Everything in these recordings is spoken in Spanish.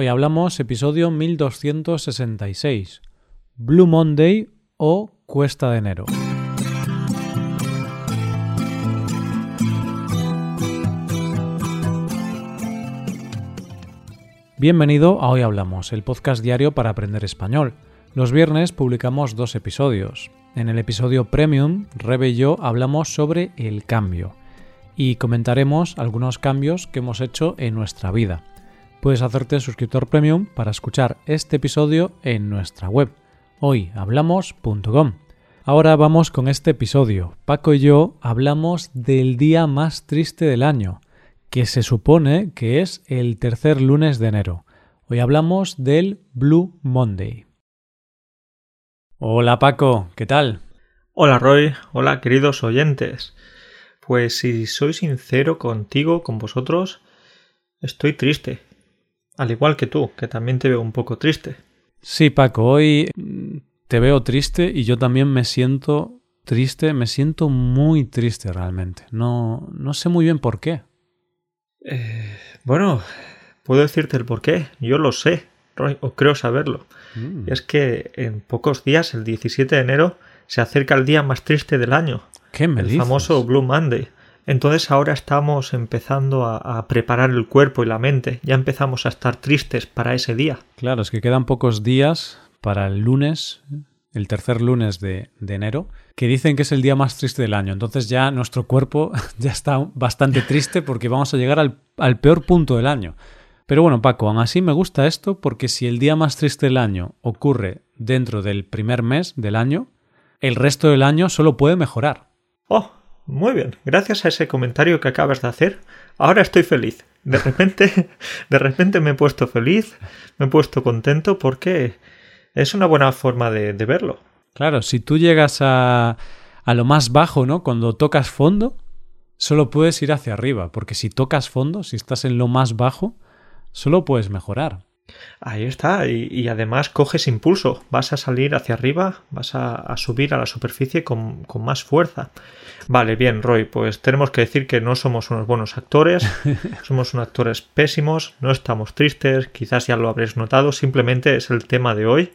Hoy hablamos episodio 1266, Blue Monday o Cuesta de enero. Bienvenido a Hoy Hablamos, el podcast diario para aprender español. Los viernes publicamos dos episodios. En el episodio Premium, Rebe y yo hablamos sobre el cambio y comentaremos algunos cambios que hemos hecho en nuestra vida. Puedes hacerte suscriptor premium para escuchar este episodio en nuestra web hoyhablamos.com. Ahora vamos con este episodio. Paco y yo hablamos del día más triste del año, que se supone que es el tercer lunes de enero. Hoy hablamos del Blue Monday. Hola Paco, ¿qué tal? Hola Roy, hola queridos oyentes. Pues si soy sincero contigo, con vosotros, estoy triste. Al igual que tú, que también te veo un poco triste. Sí, Paco, hoy mm, te veo triste y yo también me siento triste, me siento muy triste realmente. No, no sé muy bien por qué. Eh, bueno, puedo decirte el por qué. Yo lo sé, o creo saberlo. Mm. Es que en pocos días, el 17 de enero, se acerca el día más triste del año. ¿Qué me el famoso Blue Monday. Entonces ahora estamos empezando a, preparar el cuerpo y la mente. Ya empezamos a estar tristes para ese día. Claro, es que quedan pocos días para el lunes, el tercer lunes de, enero, que dicen que es el día más triste del año. Entonces ya nuestro cuerpo ya está bastante triste porque vamos a llegar al, al peor punto del año. Pero bueno, Paco, aún así me gusta esto porque si el día más triste del año ocurre dentro del primer mes del año, el resto del año solo puede mejorar. Oh, muy bien. Gracias a ese comentario que acabas de hacer, ahora estoy feliz. De repente, de repente me he puesto feliz, me he puesto contento porque es una buena forma de, verlo. Claro, si tú llegas a, a lo más bajo, ¿no? Cuando tocas fondo, solo puedes ir hacia arriba, porque si tocas fondo, si estás en lo más bajo, solo puedes mejorar. Ahí está, y, además coges impulso, vas a salir hacia arriba, vas a, subir a la superficie con, más fuerza. Vale, bien, Roy, pues tenemos que decir que no somos unos buenos actores, somos unos actores pésimos, no estamos tristes, quizás ya lo habréis notado, simplemente es el tema de hoy,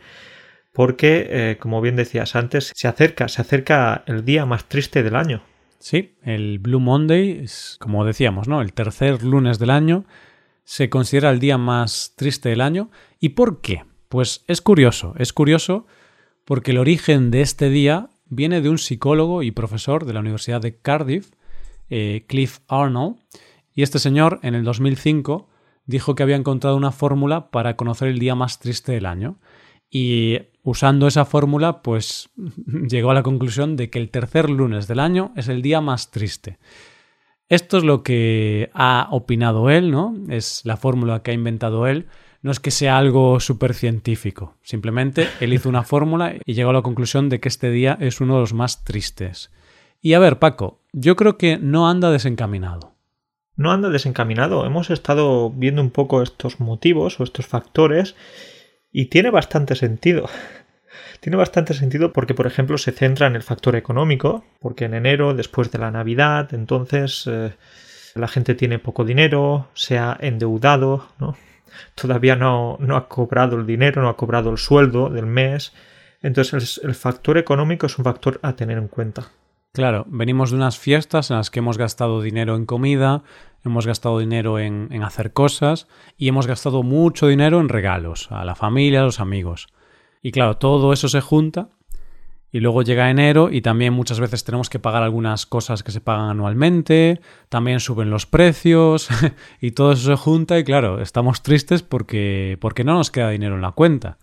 porque, eh, como bien decías antes, se acerca, se acerca el día más triste del año. Sí, el Blue Monday es, como decíamos, ¿no? El tercer lunes del año se considera el día más triste del año. ¿Y por qué? Pues es curioso, es curioso porque el origen de este día viene de un psicólogo y profesor de la Universidad de Cardiff, eh, Cliff Arnold, y este señor en el 2005 dijo que había encontrado una fórmula para conocer el día más triste del año. Y usando esa fórmula, pues llegó a la conclusión de que el tercer lunes del año es el día más triste. Esto es lo que ha opinado él, ¿no? Es la fórmula que ha inventado él. No es que sea algo súper científico. Simplemente él hizo una fórmula y llegó a la conclusión de que este día es uno de los más tristes. Y a ver, Paco, yo creo que no anda desencaminado. No anda desencaminado. Hemos estado viendo un poco estos motivos o estos factores y tiene bastante sentido. Tiene bastante sentido porque, por ejemplo, se centra en el factor económico, porque en enero, después de la Navidad, entonces eh, la gente tiene poco dinero, se ha endeudado. Todavía no, no ha cobrado el dinero, no ha cobrado el sueldo del mes. Entonces el, factor económico es un factor a tener en cuenta. Claro, venimos de unas fiestas en las que hemos gastado dinero en comida, hemos gastado dinero en, en, hacer cosas y hemos gastado mucho dinero en regalos a la familia, a los amigos. Y claro, todo eso se junta y luego llega enero y también muchas veces tenemos que pagar algunas cosas que se pagan anualmente, también suben los precios y todo eso se junta y claro, estamos tristes porque, porque no nos queda dinero en la cuenta.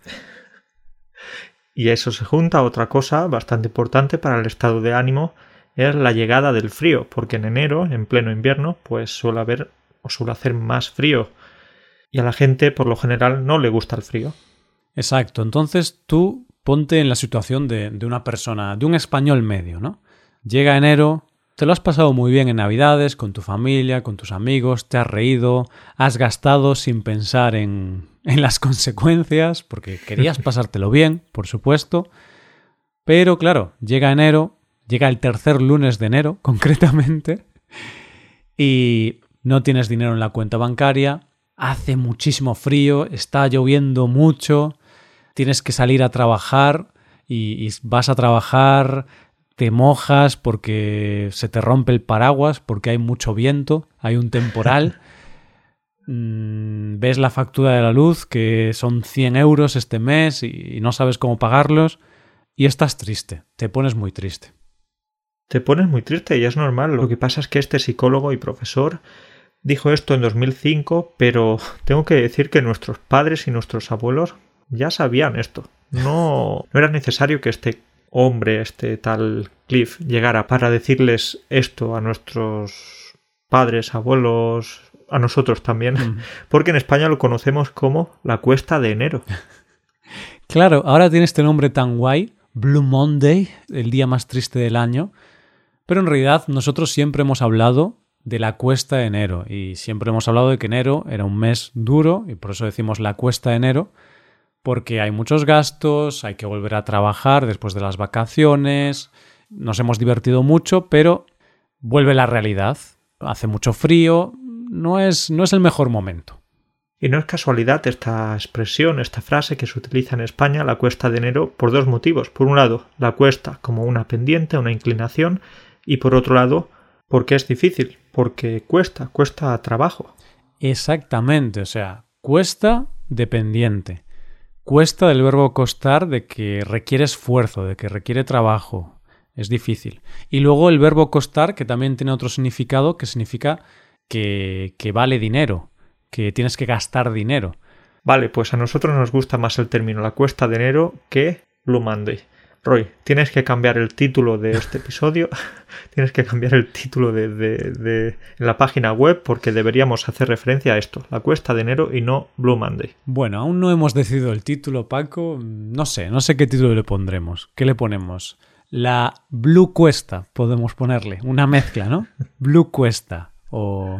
Y eso se junta a otra cosa bastante importante para el estado de ánimo, es la llegada del frío, porque en enero, en pleno invierno, pues suele haber o suele hacer más frío. Y a la gente por lo general no le gusta el frío. Exacto. Entonces tú ponte en la situación de, una persona, de un español medio, ¿no? Llega enero, te lo has pasado muy bien en Navidades, con tu familia, con tus amigos, te has reído, has gastado sin pensar en, en las consecuencias, porque querías pasártelo bien, por supuesto. Pero claro, llega enero, llega el tercer lunes de enero, concretamente, y no tienes dinero en la cuenta bancaria, hace muchísimo frío, está lloviendo mucho, tienes que salir a trabajar y, y vas a trabajar, te mojas porque se te rompe el paraguas, porque hay mucho viento, hay un temporal. Mm, ves la factura de la luz que son 100 euros este mes y no sabes cómo pagarlos y estás triste, te pones muy triste. Te pones muy triste y es normal. Lo que pasa es que este psicólogo y profesor dijo esto en 2005, pero tengo que decir que nuestros padres y nuestros abuelos ya sabían esto. No, no era necesario que este hombre, este tal Cliff, llegara para decirles esto a nuestros padres, abuelos, a nosotros también, mm. porque en España lo conocemos como la cuesta de enero. Claro, ahora tiene este nombre tan guay, Blue Monday, el día más triste del año, pero en realidad nosotros siempre hemos hablado de la cuesta de enero y siempre hemos hablado de que enero era un mes duro y por eso decimos la cuesta de enero, porque hay muchos gastos, hay que volver a trabajar después de las vacaciones, nos hemos divertido mucho, pero vuelve la realidad, hace mucho frío, no es, no es el mejor momento. Y no es casualidad esta expresión, esta frase que se utiliza en España, la cuesta de enero, por dos motivos. Por un lado, la cuesta como una pendiente, una inclinación, y por otro lado, porque es difícil, porque cuesta, cuesta trabajo. Exactamente, o sea, cuesta dependiente. Cuesta del verbo costar de que requiere esfuerzo, de que requiere trabajo. Es difícil. Y luego el verbo costar, que también tiene otro significado, que significa que, que vale dinero que tienes que gastar dinero. Vale, pues a nosotros nos gusta más el término la cuesta de enero que Blue Monday. Roy, tienes que cambiar el título de este episodio, tienes que cambiar el título de, de, la página web porque deberíamos hacer referencia a esto, la cuesta de enero y no Blue Monday. Bueno, aún no hemos decidido el título, Paco. No sé, no sé qué título le pondremos. ¿Qué le ponemos? La Blue Cuesta, podemos ponerle, una mezcla, ¿no? Blue Cuesta o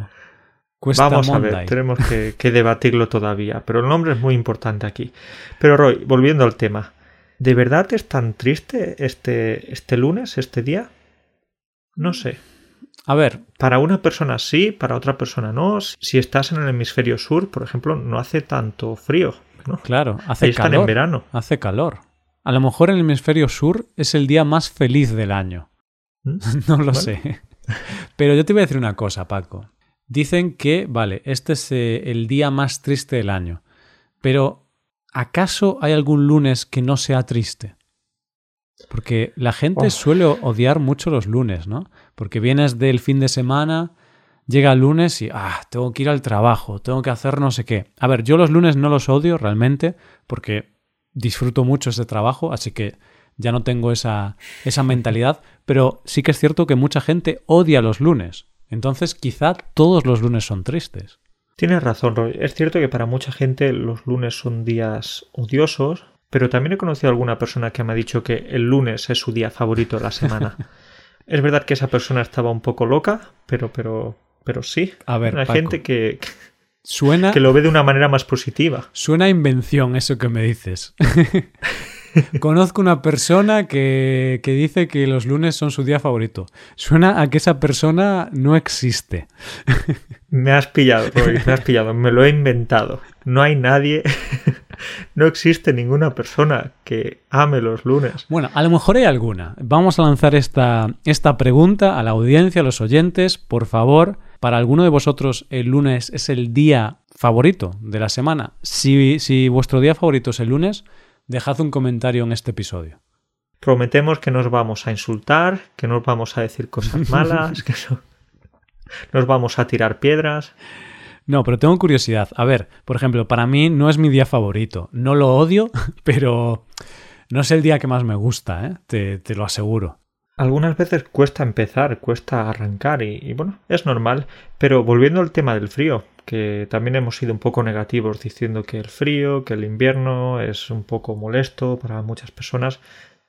Vamos a ver, tenemos que, debatirlo todavía, pero el nombre es muy importante aquí. Pero Roy, volviendo al tema, ¿de verdad es tan triste este, este lunes, este día? No sé. A ver. Para una persona sí, para otra persona no. Si estás en el hemisferio sur, por ejemplo, no hace tanto frío. ¿no? Claro, hace Ahí calor. en verano. Hace calor. A lo mejor en el hemisferio sur es el día más feliz del año. ¿Mm? no lo sé. Pero yo te voy a decir una cosa, Paco. Dicen que, vale, este es eh, el día más triste del año, pero ¿acaso hay algún lunes que no sea triste? Porque la gente suele odiar mucho los lunes, ¿no? Porque vienes del fin de semana, llega el lunes y, ah, tengo que ir al trabajo, tengo que hacer no sé qué. A ver, yo los lunes no los odio realmente porque disfruto mucho ese trabajo, así que ya no tengo esa, esa mentalidad, pero sí que es cierto que mucha gente odia los lunes. Entonces quizá todos los lunes son tristes. Tienes razón, Roy. Es cierto que para mucha gente los lunes son días odiosos, pero también he conocido a alguna persona que me ha dicho que el lunes es su día favorito de la semana. es verdad que esa persona estaba un poco loca, pero, pero, pero sí. A ver, hay gente que, suena que lo ve de una manera más positiva. Suena invención eso que me dices. Conozco una persona que, que, dice que los lunes son su día favorito. Suena a que esa persona no existe. me has pillado, me has pillado. Me lo he inventado. No hay nadie, no existe ninguna persona que ame los lunes. Bueno, a lo mejor hay alguna. Vamos a lanzar esta, esta pregunta a la audiencia, a los oyentes. Por favor, para alguno de vosotros el lunes es el día favorito de la semana. Si, si vuestro día favorito es el lunes, dejad un comentario en este episodio. Prometemos que nos vamos a insultar, que nos vamos a decir cosas malas, que nos vamos a tirar piedras. No, pero tengo curiosidad. A ver, por ejemplo, para mí no es mi día favorito. No lo odio, pero no es el día que más me gusta, ¿eh? te, te lo aseguro. Algunas veces cuesta empezar, cuesta arrancar y, y, bueno, es normal. Pero volviendo al tema del frío, que también hemos sido un poco negativos diciendo que el frío, que el invierno es un poco molesto para muchas personas.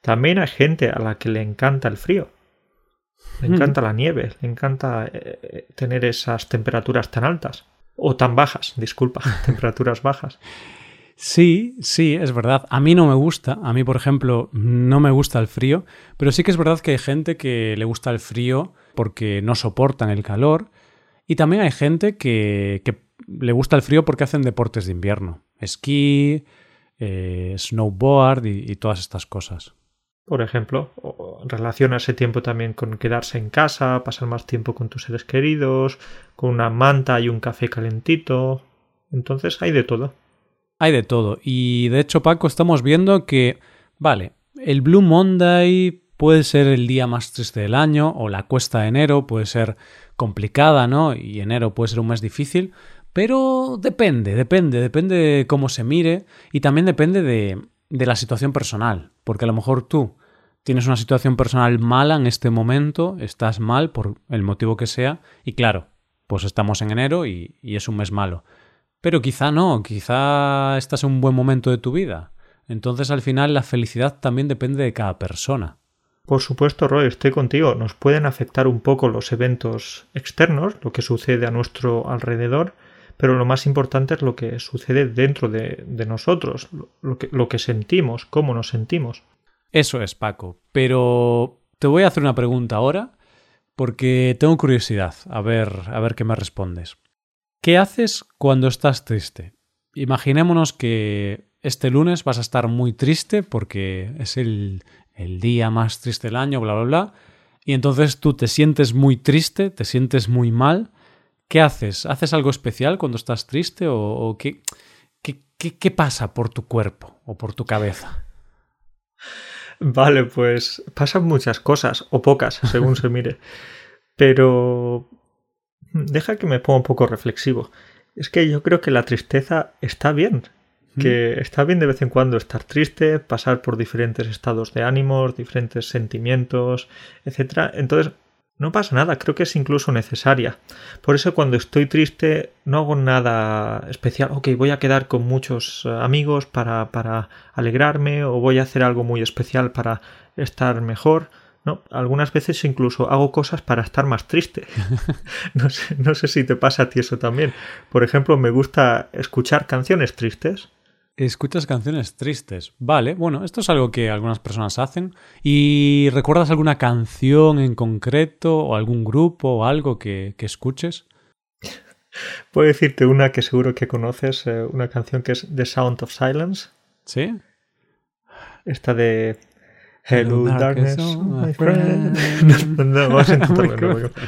También hay gente a la que le encanta el frío. Le hmm. encanta la nieve, le encanta eh, tener esas temperaturas tan altas. O tan bajas, disculpa, temperaturas bajas. Sí, sí, es verdad. A mí no me gusta. A mí, por ejemplo, no me gusta el frío. Pero sí que es verdad que hay gente que le gusta el frío porque no soportan el calor y también hay gente que, le gusta el frío porque hacen deportes de invierno. Esquí, eh, snowboard y, todas estas cosas. Por ejemplo, relaciona ese tiempo también con quedarse en casa, pasar más tiempo con tus seres queridos, con una manta y un café calentito. Entonces hay de todo. Hay de todo. Y de hecho, Paco, estamos viendo que, vale, el Blue Monday puede ser el día más triste del año o la cuesta de enero puede ser complicada, ¿no? Y enero puede ser un mes difícil, pero depende, depende, depende de cómo se mire y también depende de, de la situación personal, porque a lo mejor tú tienes una situación personal mala en este momento, estás mal por el motivo que sea, y claro, pues estamos en enero y, y, es un mes malo. Pero quizá no, quizá estás en un buen momento de tu vida. Entonces al final la felicidad también depende de cada persona. Por supuesto, Roy, estoy contigo. Nos pueden afectar un poco los eventos externos, lo que sucede a nuestro alrededor, pero lo más importante es lo que sucede dentro de, nosotros, lo que, lo que sentimos, cómo nos sentimos. Eso es, Paco. Pero te voy a hacer una pregunta ahora porque tengo curiosidad a ver, a ver qué me respondes. ¿Qué haces cuando estás triste? Imaginémonos que este lunes vas a estar muy triste porque es el, el día más triste del año, bla, bla, bla. Y entonces tú te sientes muy triste, te sientes muy mal ¿Qué haces? ¿Haces algo especial cuando estás triste o, qué, qué, pasa por tu cuerpo o por tu cabeza? Vale, pues pasan muchas cosas, o pocas, según se mire. Pero deja que me ponga un poco reflexivo. Es que yo creo que la tristeza está bien. Que está bien de vez en cuando estar triste, pasar por diferentes estados de ánimos, diferentes sentimientos, etc. Entonces, no pasa nada, creo que es incluso necesaria. Por eso cuando estoy triste no hago nada especial. Ok, voy a quedar con muchos eh, amigos para, para alegrarme o voy a hacer algo muy especial para estar mejor. No, algunas veces incluso hago cosas para estar más triste. no, sé, no sé si te pasa a ti eso también. Por ejemplo, me gusta escuchar canciones tristes Escuchas canciones tristes. Vale, bueno, esto es algo que algunas personas hacen. ¿Y recuerdas alguna canción en concreto o algún grupo o algo que, escuches? Puedo decirte una que seguro que conoces, eh, una canción que es The Sound of Silence. ¿Sí? Esta de Hello, darkness, my friend. no, vas a intentarlo.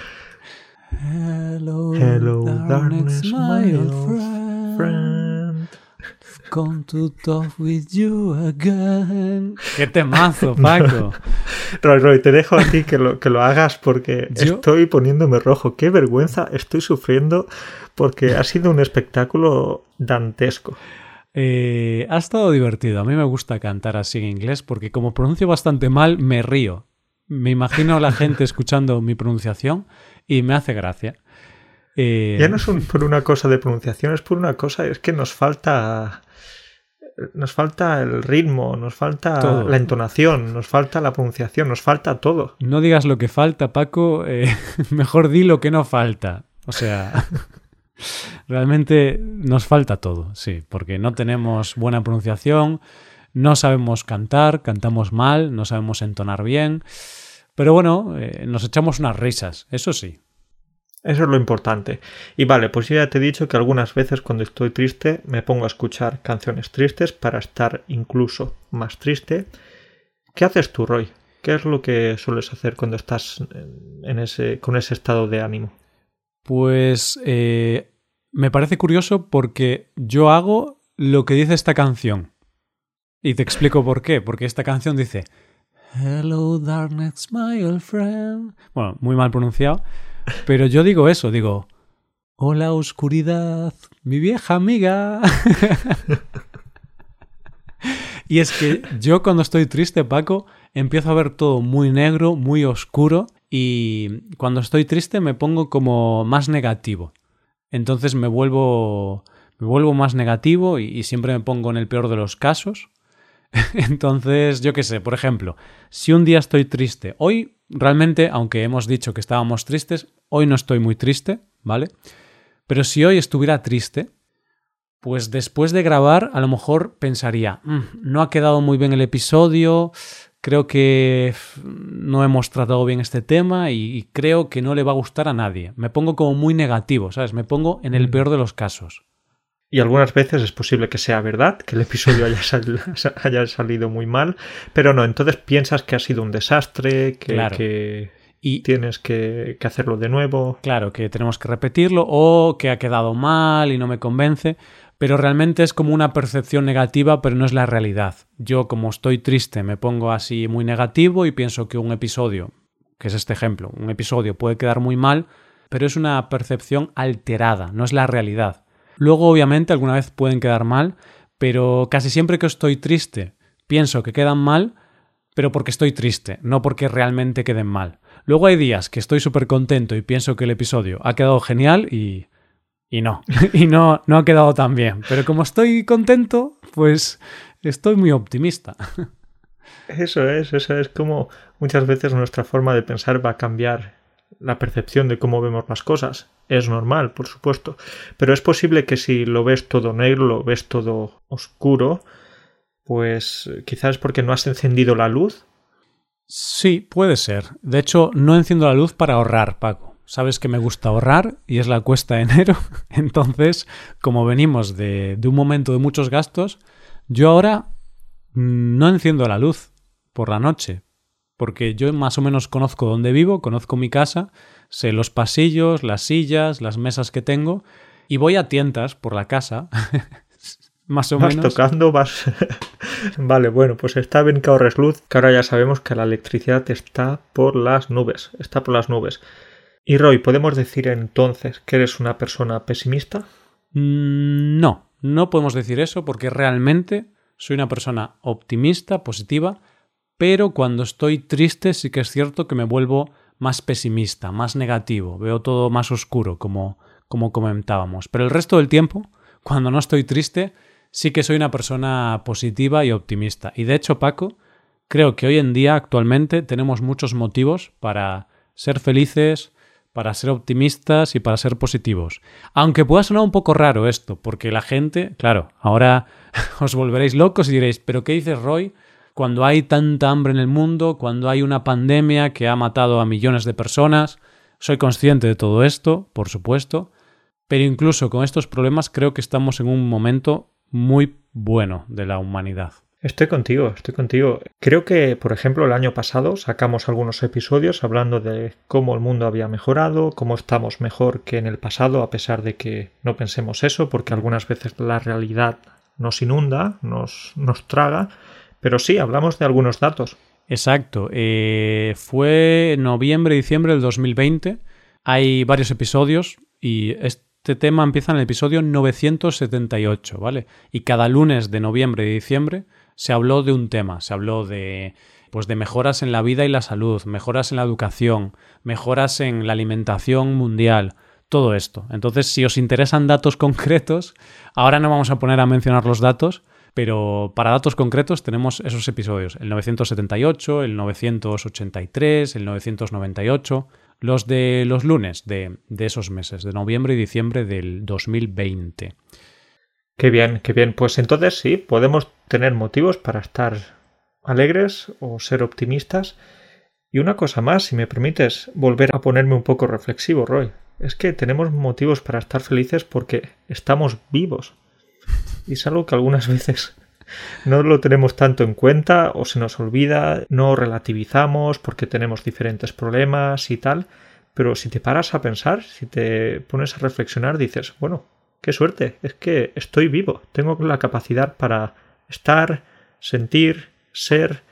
Hello, Hello darkness, my old friend. Come to talk with you again. Qué temazo, Paco. Roy, Roy, te dejo a ti que lo, que lo hagas porque estoy poniéndome rojo. Qué vergüenza estoy sufriendo porque ha sido un espectáculo dantesco. Eh, ha estado divertido. A mí me gusta cantar así en inglés porque como pronuncio bastante mal, me río. Me imagino a la gente escuchando mi pronunciación y me hace gracia. Eh, ya no es por una cosa de pronunciación, es por una cosa, es que nos falta. Nos falta el ritmo, nos falta la entonación, nos falta la pronunciación, nos falta todo. No digas lo que falta, Paco, eh, mejor di lo que no falta. O sea, realmente nos falta todo, sí, porque no tenemos buena pronunciación, no sabemos cantar, cantamos mal, no sabemos entonar bien, pero bueno, eh, nos echamos unas risas, eso sí, eso es lo importante. Y vale, pues ya te he dicho que algunas veces cuando estoy triste me pongo a escuchar canciones tristes para estar incluso más triste. ¿Qué haces tú, Roy? ¿Qué es lo que sueles hacer cuando estás en ese, con ese estado de ánimo? Pues eh, me parece curioso porque yo hago lo que dice esta canción. Y te explico por qué. Porque esta canción dice Hello, darkness, my old friend. Bueno, muy mal pronunciado. Pero yo digo eso, digo, hola oscuridad, mi vieja amiga. y es que yo cuando estoy triste, Paco, empiezo a ver todo muy negro, muy oscuro y cuando estoy triste me pongo como más negativo. Entonces me vuelvo me vuelvo más negativo y, y siempre me pongo en el peor de los casos. Entonces, yo qué sé, por ejemplo, si un día estoy triste, hoy realmente, aunque hemos dicho que estábamos tristes, hoy no estoy muy triste, ¿vale? Pero si hoy estuviera triste, pues después de grabar a lo mejor pensaría, mm, no ha quedado muy bien el episodio, creo que no hemos tratado bien este tema y, creo que no le va a gustar a nadie. Me pongo como muy negativo, ¿sabes? Me pongo en el mm. peor de los casos. Y algunas veces es posible que sea verdad, que el episodio haya, haya salido muy mal, pero no, entonces piensas que ha sido un desastre, que, y, tienes que, que hacerlo de nuevo. Claro, que tenemos que repetirlo o que ha quedado mal y no me convence pero realmente es como una percepción negativa, pero no es la realidad. Yo, como estoy triste, me pongo así muy negativo y pienso que un episodio, que es este ejemplo, un episodio puede quedar muy mal, pero es una percepción alterada, no es la realidad. Luego, obviamente, alguna vez pueden quedar mal, pero casi siempre que estoy triste, pienso que quedan mal, pero porque estoy triste, no porque realmente queden mal. Luego hay días que estoy súper contento y pienso que el episodio ha quedado genial y y no, y no, no ha quedado tan bien. Pero como estoy contento, pues estoy muy optimista. Eso es, eso es como muchas veces nuestra forma de pensar va a cambiar la percepción de cómo vemos las cosas. Es normal, por supuesto. Pero es posible que si lo ves todo negro, lo ves todo oscuro, pues quizás es porque no has encendido la luz. Sí, puede ser. De hecho, no enciendo la luz para ahorrar, Paco sabes que me gusta ahorrar y es la cuesta de enero. Entonces, como venimos de, un momento de muchos gastos, yo ahora no enciendo la luz por la noche, porque yo más o menos conozco dónde vivo, conozco mi casa, sé los pasillos, las sillas, las mesas que tengo y voy a tientas por la casa. más o vas menos. tocando, vas. vale, bueno, pues está bien que ahorres luz, que ahora ya sabemos que la electricidad está por las nubes, está por las nubes. Y Roy, ¿podemos decir entonces que eres una persona pesimista? Mm, no, no podemos decir eso porque realmente soy una persona optimista, positiva, pero cuando estoy triste sí que es cierto que me vuelvo más pesimista, más negativo, veo todo más oscuro, como, como comentábamos. Pero el resto del tiempo, cuando no estoy triste, sí que soy una persona positiva y optimista. Y de hecho, Paco, creo que hoy en día, actualmente, tenemos muchos motivos para ser felices, para ser optimistas y para ser positivos. Aunque pueda sonar un poco raro esto, porque la gente, claro, ahora os volveréis locos y diréis, pero ¿qué dices Roy? Cuando hay tanta hambre en el mundo, cuando hay una pandemia que ha matado a millones de personas, soy consciente de todo esto, por supuesto, pero incluso con estos problemas creo que estamos en un momento muy bueno de la humanidad. Estoy contigo, estoy contigo. Creo que, por ejemplo, el año pasado sacamos algunos episodios hablando de cómo el mundo había mejorado, cómo estamos mejor que en el pasado, a pesar de que no pensemos eso, porque algunas veces la realidad nos inunda, nos, nos traga. Pero sí, hablamos de algunos datos. Exacto. Eh, fue noviembre, diciembre del 2020. Hay varios episodios y este tema empieza en el episodio 978, ¿vale? Y cada lunes de noviembre y diciembre se habló de un tema, se habló de pues de mejoras en la vida y la salud, mejoras en la educación, mejoras en la alimentación mundial, todo esto. Entonces, si os interesan datos concretos, ahora no vamos a poner a mencionar los datos, pero para datos concretos tenemos esos episodios, el 978, el 983, el 998, los de los lunes de, esos meses, de noviembre y diciembre del 2020. Qué bien, qué bien. Pues entonces sí, podemos tener motivos para estar alegres o ser optimistas. Y una cosa más, si me permites volver a ponerme un poco reflexivo, Roy, es que tenemos motivos para estar felices porque estamos vivos. Y es algo que algunas veces no lo tenemos tanto en cuenta o se nos olvida, no relativizamos porque tenemos diferentes problemas y tal. Pero si te paras a pensar, si te pones a reflexionar, dices, bueno, qué suerte, es que estoy vivo, tengo la capacidad para estar, sentir, ser.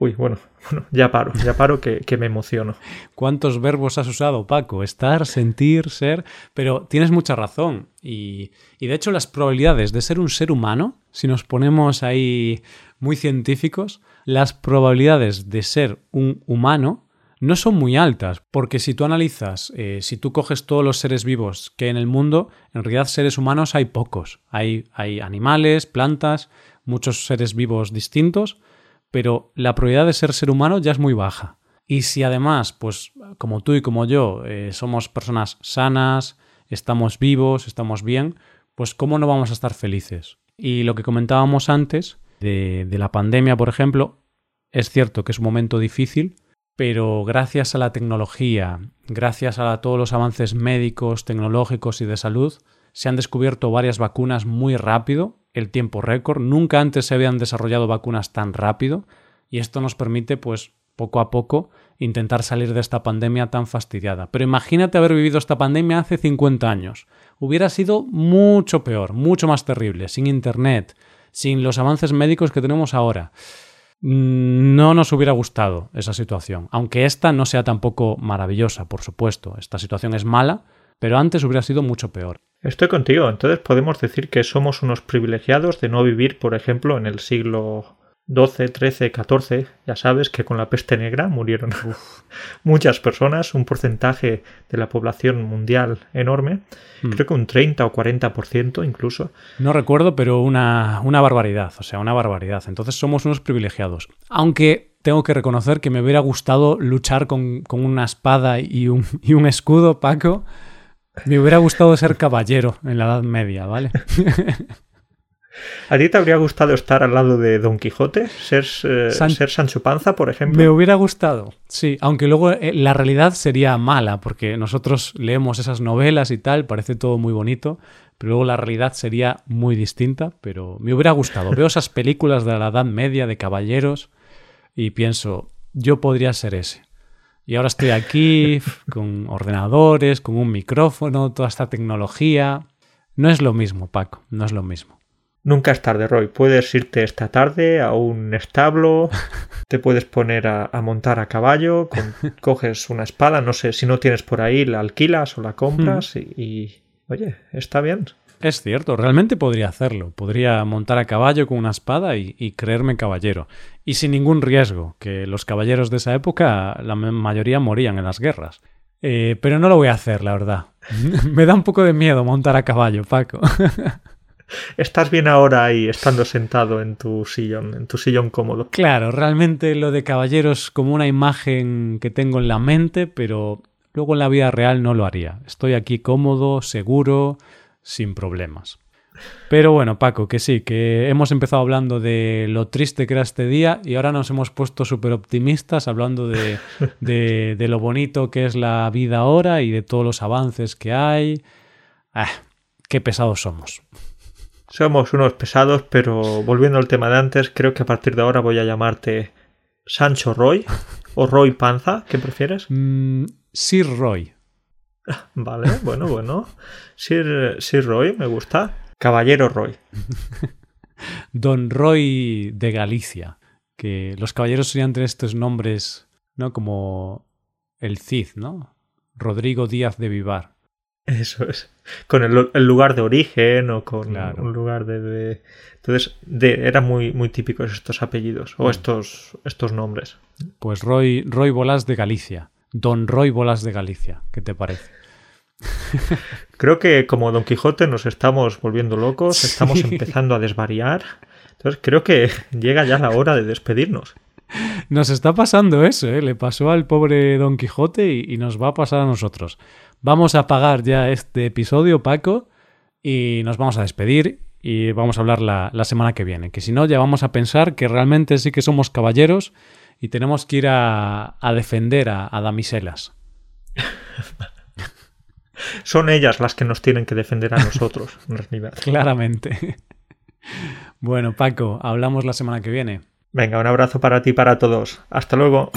Uy, bueno, bueno, ya paro, ya paro que, que, me emociono. ¿Cuántos verbos has usado, Paco? Estar, sentir, ser. Pero tienes mucha razón. Y, y de hecho, las probabilidades de ser un ser humano, si nos ponemos ahí muy científicos, las probabilidades de ser un humano no son muy altas, porque si tú analizas, eh, si tú coges todos los seres vivos que hay en el mundo, en realidad seres humanos hay pocos. Hay, hay animales, plantas, muchos seres vivos distintos, pero la probabilidad de ser ser humano ya es muy baja. Y si además, pues como tú y como yo, eh, somos personas sanas, estamos vivos, estamos bien, pues ¿cómo no vamos a estar felices? Y lo que comentábamos antes de, de la pandemia, por ejemplo, Es cierto que es un momento difícil, pero gracias a la tecnología, gracias a todos los avances médicos, tecnológicos y de salud, se han descubierto varias vacunas muy rápido, el tiempo récord. Nunca antes se habían desarrollado vacunas tan rápido y esto nos permite, pues, poco a poco intentar salir de esta pandemia tan fastidiada. Pero imagínate haber vivido esta pandemia hace 50 años. Hubiera sido mucho peor, mucho más terrible, sin Internet, sin los avances médicos que tenemos ahora. No nos hubiera gustado esa situación, aunque esta no sea tampoco maravillosa, por supuesto. Esta situación es mala, pero antes hubiera sido mucho peor. Estoy contigo, entonces podemos decir que somos unos privilegiados de no vivir, por ejemplo, en el siglo 12, 13, 14, ya sabes que con la peste negra murieron muchas personas, un porcentaje de la población mundial enorme, hmm. creo que un 30 o 40% incluso. No recuerdo, pero una, una barbaridad, o sea, una barbaridad. Entonces somos unos privilegiados. Aunque tengo que reconocer que me hubiera gustado luchar con, con una espada y un, y un escudo, Paco. Me hubiera gustado ser caballero en la Edad Media, ¿vale? ¿A ti te habría gustado estar al lado de Don Quijote? ¿Ser, eh, ser Sancho Panza, por ejemplo? Me hubiera gustado, sí. Aunque luego eh, la realidad sería mala, porque nosotros leemos esas novelas y tal, parece todo muy bonito, pero luego la realidad sería muy distinta. Pero me hubiera gustado. Veo esas películas de la Edad Media, de caballeros, y pienso, yo podría ser ese. Y ahora estoy aquí con ordenadores, con un micrófono, toda esta tecnología. No es lo mismo, Paco, no es lo mismo. Nunca es tarde, Roy. Puedes irte esta tarde a un establo, te puedes poner a, montar a caballo, coges una espada, no sé, si no tienes por ahí, la alquilas o la compras hmm. y, oye, está bien. Es cierto, realmente podría hacerlo. Podría montar a caballo con una espada y, creerme caballero. Y sin ningún riesgo, que los caballeros de esa época, la mayoría morían en las guerras. Eh, pero no lo voy a hacer, la verdad. Me da un poco de miedo montar a caballo, Paco. estás bien ahora ahí, estando sentado en tu sillón, en tu sillón cómodo. Claro, realmente lo de caballeros como una imagen que tengo en la mente, pero luego en la vida real no lo haría. Estoy aquí cómodo, seguro, sin problemas. Pero bueno, Paco, que sí, que hemos empezado hablando de lo triste que era este día y ahora nos hemos puesto súper optimistas hablando de, de, lo bonito que es la vida ahora y de todos los avances que hay. Ah, qué pesados somos. Somos unos pesados, pero volviendo al tema de antes, creo que a partir de ahora voy a llamarte Sancho Roy o Roy Panza, ¿qué prefieres? Mm, Sir Roy. Vale, bueno, bueno. Sir, Sir Roy, me gusta. Caballero Roy. Don Roy de Galicia. Que los caballeros serían de estos nombres, ¿no? Como el Cid, ¿no? Rodrigo Díaz de Vivar. Eso es. Con el, lugar de origen o con un lugar de. Entonces, de, eran muy, muy típicos estos apellidos o mm. estos, estos nombres. Pues Roy, Roy Bolas de Galicia. Don Roy Bolas de Galicia. ¿Qué te parece? Creo que como Don Quijote nos estamos volviendo locos, estamos empezando a desvariar. Entonces creo que llega ya la hora de despedirnos. Nos está pasando eso, ¿eh? Le pasó al pobre Don Quijote y nos va a pasar a nosotros. Vamos a apagar ya este episodio, Paco, y nos vamos a despedir y vamos a hablar la, semana que viene. Que si no, ya vamos a pensar que realmente sí que somos caballeros y tenemos que ir a, defender a, a damiselas. Son ellas las que nos tienen que defender a nosotros, Claramente. Bueno, Paco, hablamos la semana que viene. Venga, un abrazo para ti y para todos. Hasta luego.